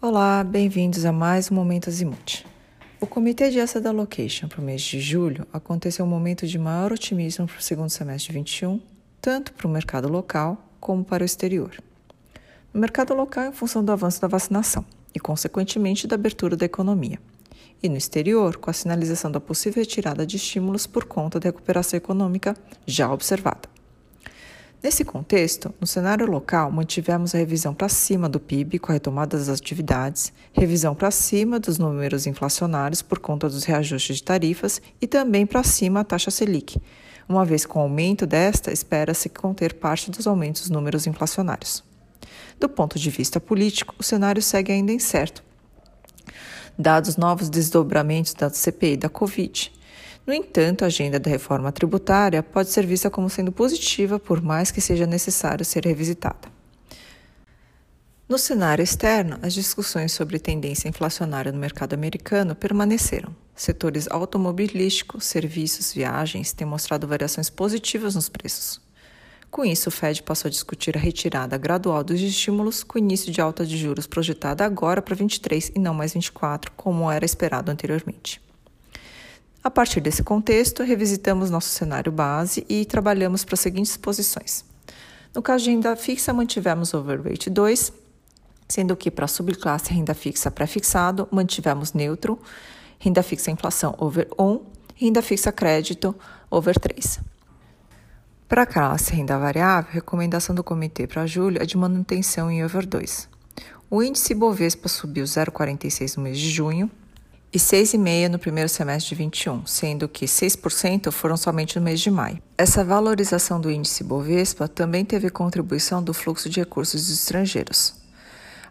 Olá, bem-vindos a mais um Momento Azimuth. O Comitê de Asset Allocation para o mês de julho aconteceu um momento de maior otimismo para o segundo semestre de 21, tanto para o mercado local como para o exterior. No mercado local, em função do avanço da vacinação e, consequentemente, da abertura da economia. E no exterior, com a sinalização da possível retirada de estímulos por conta da recuperação econômica já observada. Nesse contexto, no cenário local, mantivemos a revisão para cima do PIB com a retomada das atividades, revisão para cima dos números inflacionários por conta dos reajustes de tarifas e também para cima a taxa Selic, uma vez com o aumento desta, espera-se conter parte dos aumentos dos números inflacionários. Do ponto de vista político, o cenário segue ainda incerto. Dados novos desdobramentos da CPI da Covid, no entanto, a agenda da reforma tributária pode ser vista como sendo positiva, por mais que seja necessário ser revisitada. No cenário externo, as discussões sobre tendência inflacionária no mercado americano permaneceram. Setores automobilísticos, serviços, viagens têm mostrado variações positivas nos preços. Com isso, o Fed passou a discutir a retirada gradual dos estímulos, com início de alta de juros projetada agora para 23 e não mais 24, como era esperado anteriormente. A partir desse contexto, revisitamos nosso cenário base e trabalhamos para as seguintes posições. No caso de renda fixa, mantivemos overweight 2, sendo que para a subclasse renda fixa pré-fixado, mantivemos neutro, renda fixa inflação over 1, renda fixa crédito over 3. Para a classe renda variável, recomendação do comitê para julho é de manutenção em over 2. O índice Bovespa subiu 0,46 no mês de junho, e 6,5% no primeiro semestre de 21, sendo que 6% foram somente no mês de maio. Essa valorização do índice Bovespa também teve contribuição do fluxo de recursos estrangeiros.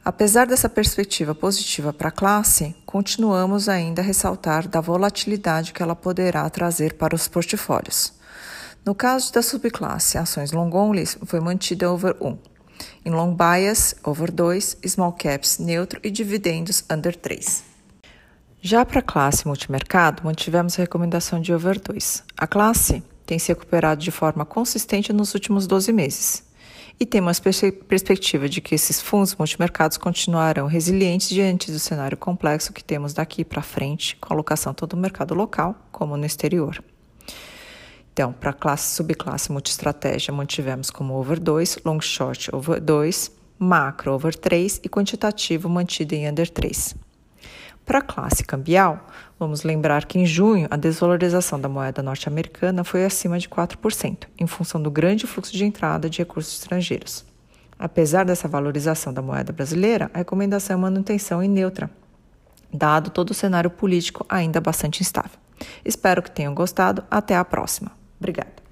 Apesar dessa perspectiva positiva para a classe, continuamos ainda a ressaltar da volatilidade que ela poderá trazer para os portfólios. No caso da subclasse ações long only, foi mantida over 1. Em long bias, over 2, small caps neutro e dividendos under 3. Já para a classe multimercado, mantivemos a recomendação de over 2. A classe tem se recuperado de forma consistente nos últimos 12 meses. E temos a perspectiva de que esses fundos multimercados continuarão resilientes diante do cenário complexo que temos daqui para frente, com alocação tanto no mercado local como no exterior. Então, para a classe subclasse multiestratégia, mantivemos como over 2, long short over 2, macro over 3 e quantitativo mantido em under 3. Para a classe cambial, vamos lembrar que em junho a desvalorização da moeda norte-americana foi acima de 4%, em função do grande fluxo de entrada de recursos estrangeiros. Apesar dessa valorização da moeda brasileira, a recomendação é manutenção em neutra, dado todo o cenário político ainda bastante instável. Espero que tenham gostado. Até a próxima. Obrigada.